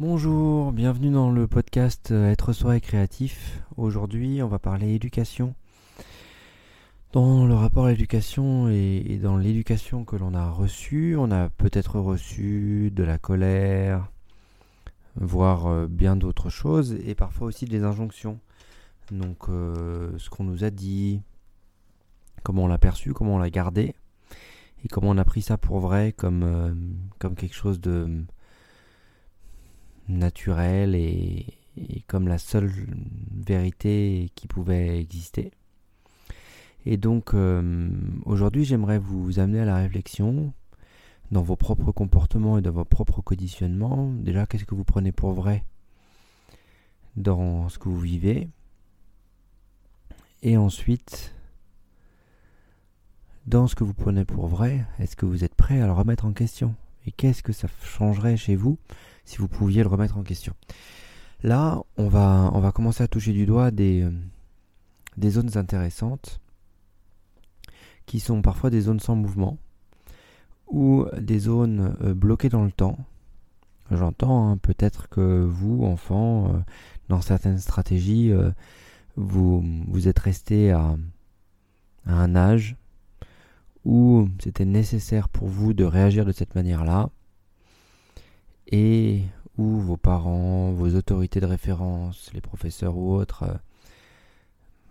Bonjour, bienvenue dans le podcast euh, Être soi et créatif. Aujourd'hui, on va parler éducation. Dans le rapport à l'éducation et, dans l'éducation que l'on a reçue, on a peut-être reçu de la colère, voire euh, bien d'autres choses, et parfois aussi des injonctions. Donc, euh, ce qu'on nous a dit, comment on l'a perçu, comment on l'a gardé, et comment on a pris ça pour vrai comme, comme quelque chose de naturel et, comme la seule vérité qui pouvait exister. Et donc euh, aujourd'hui j'aimerais vous amener à la réflexion dans vos propres comportements et dans vos propres conditionnements. Déjà qu'est-ce que vous prenez pour vrai dans ce que vous vivez? Et ensuite, dans ce que vous prenez pour vrai, est-ce que vous êtes prêt à le remettre en question? Et qu'est-ce que ça changerait chez vous si vous pouviez le remettre en question? Là, on va, on va commencer à toucher du doigt des, euh, des zones intéressantes qui sont parfois des zones sans mouvement ou des zones euh, bloquées dans le temps. J'entends hein, peut-être que vous, enfants, euh, dans certaines stratégies, vous, vous êtes resté à un âge où c'était nécessaire pour vous de réagir de cette manière-là et où vos parents, vos autorités de référence, les professeurs ou autres, euh,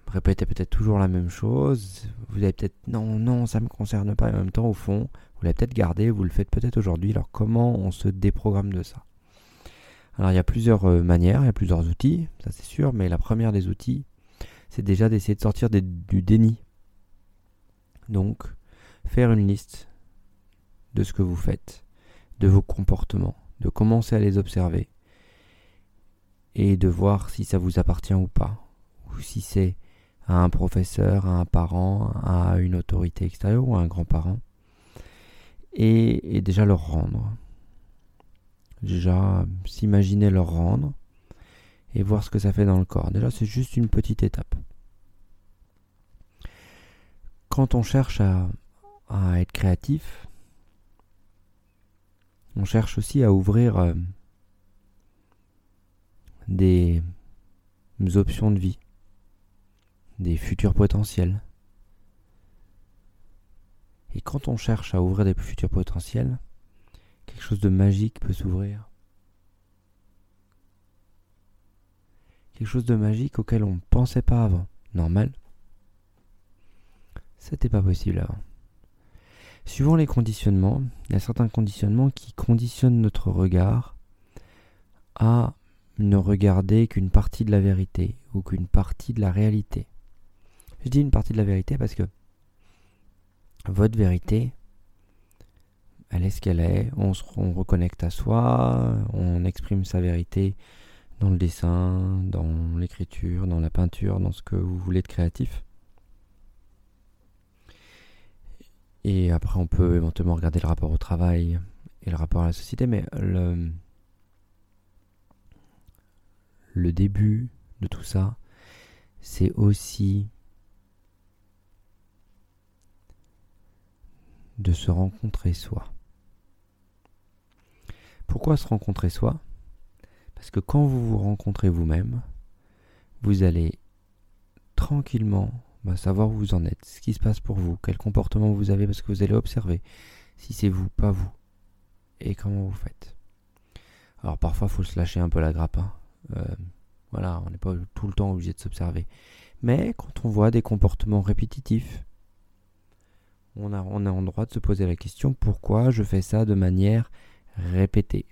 répétaient peut-être toujours la même chose. Vous avez peut-être non, non, ça ne me concerne pas. En même temps, au fond, vous l'avez peut-être gardé, vous le faites peut-être aujourd'hui. Alors, comment on se déprogramme de ça? Alors, il y a plusieurs euh, manières, il y a plusieurs outils, ça c'est sûr, mais la première des outils, c'est déjà d'essayer de sortir du déni. Donc, faire une liste de ce que vous faites, de vos comportements de commencer à les observer et de voir si ça vous appartient ou pas, ou si c'est à un professeur, à un parent, à une autorité extérieure ou à un grand-parent, et, déjà leur rendre. Déjà s'imaginer leur rendre et voir ce que ça fait dans le corps. Déjà c'est juste une petite étape. Quand on cherche à, à être créatif, on cherche aussi à ouvrir euh, des options de vie, des futurs potentiels. Et quand on cherche à ouvrir des futurs potentiels, quelque chose de magique peut s'ouvrir. Quelque chose de magique auquel on ne pensait pas avant. Normal. C'était pas possible avant. Suivant les conditionnements, il y a certains conditionnements qui conditionnent notre regard à ne regarder qu'une partie de la vérité ou qu'une partie de la réalité. Je dis une partie de la vérité parce que votre vérité, elle est ce qu'elle est, on se reconnecte à soi, on exprime sa vérité dans le dessin, dans l'écriture, dans la peinture, dans ce que vous voulez de créatif. Et après, on peut éventuellement regarder le rapport au travail et le rapport à la société, mais le, début de tout ça, c'est aussi de se rencontrer soi. Pourquoi se rencontrer soi? Parce que quand vous vous rencontrez vous-même, vous allez tranquillement bah, savoir où vous en êtes, ce qui se passe pour vous, quel comportement vous avez, parce que vous allez observer si c'est vous, pas vous, et comment vous faites. Alors parfois, il faut se lâcher un peu la grappe. Hein. Euh, voilà, on n'est pas tout le temps obligé de s'observer. Mais quand on voit des comportements répétitifs, on a, on a en droit de se poser la question pourquoi je fais ça de manière répétée,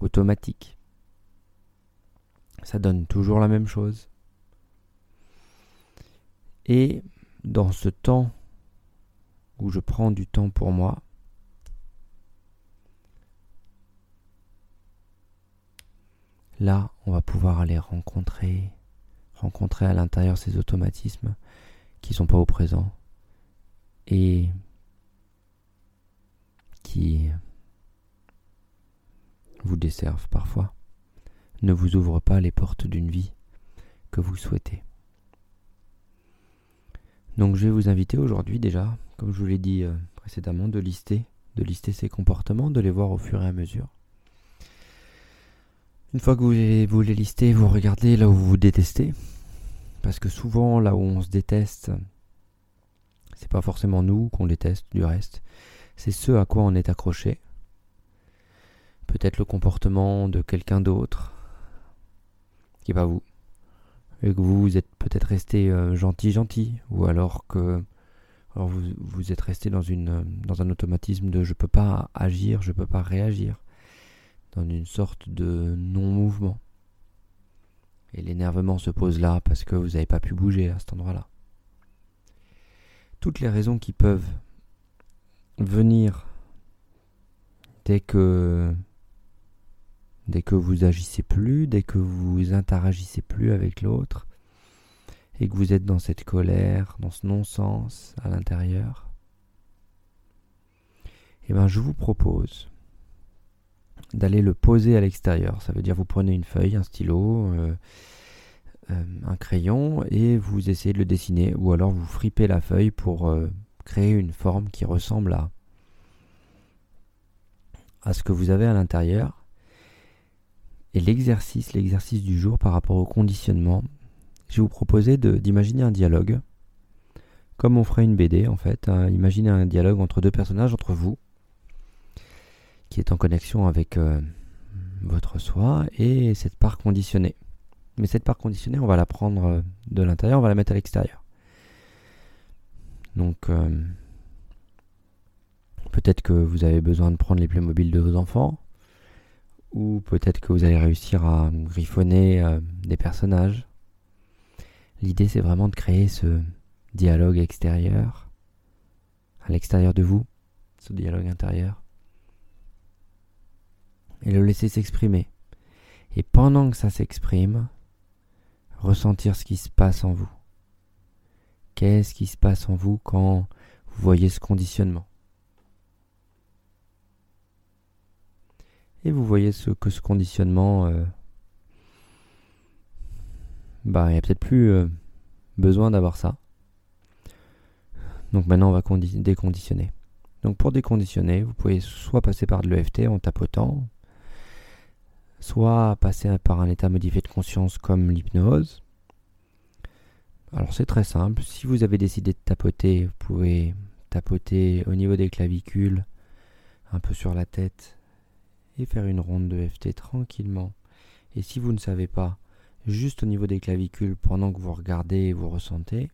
automatique? Ça donne toujours la même chose. Et dans ce temps où je prends du temps pour moi, là, on va pouvoir aller rencontrer, rencontrer à l'intérieur ces automatismes qui ne sont pas au présent et qui vous desservent parfois, ne vous ouvrent pas les portes d'une vie que vous souhaitez. Donc je vais vous inviter aujourd'hui déjà, comme je vous l'ai dit euh, précédemment, de lister, de lister ces comportements, de les voir au fur et à mesure. Une fois que vous, les listez, vous regardez là où vous vous détestez. Parce que souvent, là où on se déteste, c'est pas forcément nous qu'on déteste du reste. C'est ce à quoi on est accroché. Peut-être le comportement de quelqu'un d'autre qui est pas vous. Et que vous, êtes peut-être resté euh, gentil, gentil. Ou alors que alors vous, vous êtes resté dans, une, dans un automatisme de je peux pas agir, je peux pas réagir. Dans une sorte de non-mouvement. Et l'énervement se pose là parce que vous n'avez pas pu bouger à cet endroit-là. Toutes les raisons qui peuvent venir dès que dès que vous agissez plus, dès que vous interagissez plus avec l'autre, et que vous êtes dans cette colère, dans ce non-sens à l'intérieur, eh bien je vous propose d'aller le poser à l'extérieur. Ça veut dire vous prenez une feuille, un stylo, euh, euh, un crayon et vous essayez de le dessiner ou alors vous fripez la feuille pour euh, créer une forme qui ressemble à, à ce que vous avez à l'intérieur. Et l'exercice, l'exercice du jour par rapport au conditionnement, je vais vous proposer d'imaginer un dialogue, comme on ferait une BD en fait. Hein. imaginez un dialogue entre deux personnages, entre vous, qui est en connexion avec euh, votre soi et cette part conditionnée. Mais cette part conditionnée, on va la prendre euh, de l'intérieur, on va la mettre à l'extérieur. Donc, euh, peut-être que vous avez besoin de prendre les Playmobil de vos enfants, ou peut-être que vous allez réussir à griffonner des personnages. L'idée, c'est vraiment de créer ce dialogue extérieur, à l'extérieur de vous, ce dialogue intérieur et le laisser s'exprimer. Et pendant que ça s'exprime, ressentir ce qui se passe en vous. Qu'est-ce qui se passe en vous quand vous voyez ce conditionnement? Et vous voyez ce, que ce conditionnement, euh, bah, il n'y a peut-être plus euh, besoin d'avoir ça. Donc maintenant, on va déconditionner. Donc pour déconditionner, vous pouvez soit passer par de l'EFT en tapotant, soit passer par un état modifié de conscience comme l'hypnose. Alors c'est très simple, si vous avez décidé de tapoter, vous pouvez tapoter au niveau des clavicules, un peu sur la tête, faire une ronde de FT tranquillement. Et si vous ne savez pas, juste au niveau des clavicules, pendant que vous regardez et vous ressentez,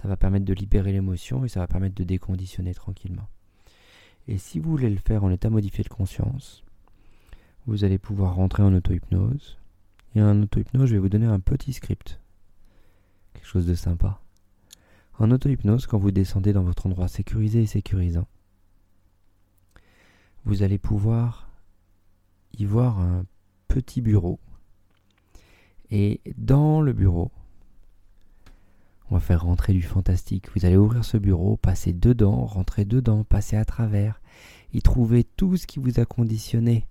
ça va permettre de libérer l'émotion et ça va permettre de déconditionner tranquillement. Et si vous voulez le faire en état modifié de conscience, vous allez pouvoir rentrer en auto-hypnose. Et en auto-hypnose, je vais vous donner un petit script. Quelque chose de sympa. En auto-hypnose, quand vous descendez dans votre endroit sécurisé et sécurisant, vous allez pouvoir y voir un petit bureau. Et dans le bureau, on va faire rentrer du fantastique. Vous allez ouvrir ce bureau, passer dedans, rentrer dedans, passer à travers, y trouver tout ce qui vous a conditionné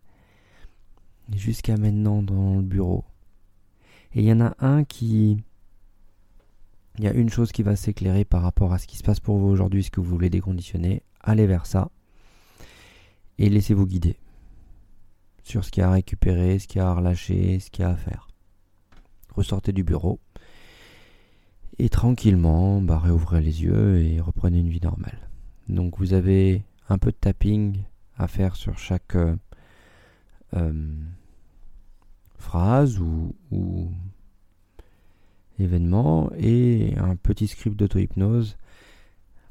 jusqu'à maintenant dans le bureau. Et il y en a un qui... Il y a une chose qui va s'éclairer par rapport à ce qui se passe pour vous aujourd'hui, ce que vous voulez déconditionner. Allez vers ça. Et laissez-vous guider sur ce qu'il y a à récupérer, ce qu'il y a à relâcher, ce qu'il y a à faire. Ressortez du bureau. Et tranquillement, bah, réouvrez les yeux et reprenez une vie normale. Donc vous avez un peu de tapping à faire sur chaque euh, euh, phrase ou, événement et un petit script d'auto-hypnose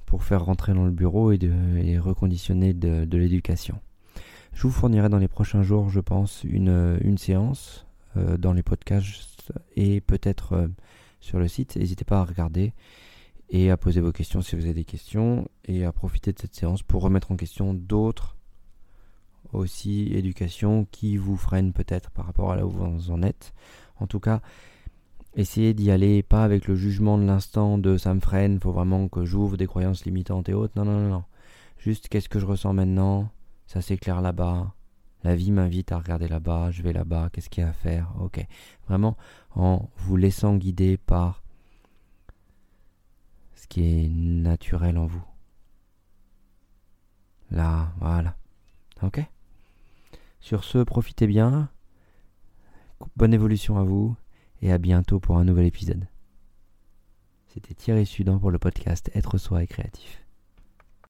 pour faire rentrer dans le bureau et, reconditionner de, l'éducation. Je vous fournirai dans les prochains jours, je pense, une, une séance euh, dans les podcasts et peut-être euh, sur le site. N'hésitez pas à regarder et à poser vos questions si vous avez des questions et à profiter de cette séance pour remettre en question d'autres aussi éducation qui vous freine peut-être par rapport à là où vous en êtes. En tout cas, essayez d'y aller pas avec le jugement de l'instant de ça me freine, faut vraiment que j'ouvre des croyances limitantes et autres. Non, non, non. Juste qu'est-ce que je ressens maintenant? Ça s'éclaire là-bas. La vie m'invite à regarder là-bas, je vais là-bas, qu'est-ce qu'il y a à faire? Ok. Vraiment en vous laissant guider par ce qui est naturel en vous. Là, voilà. Ok sur ce, profitez bien. bonne évolution à vous et à bientôt pour un nouvel épisode. C'était Thierry Sudan pour le podcast Être soi et créatif.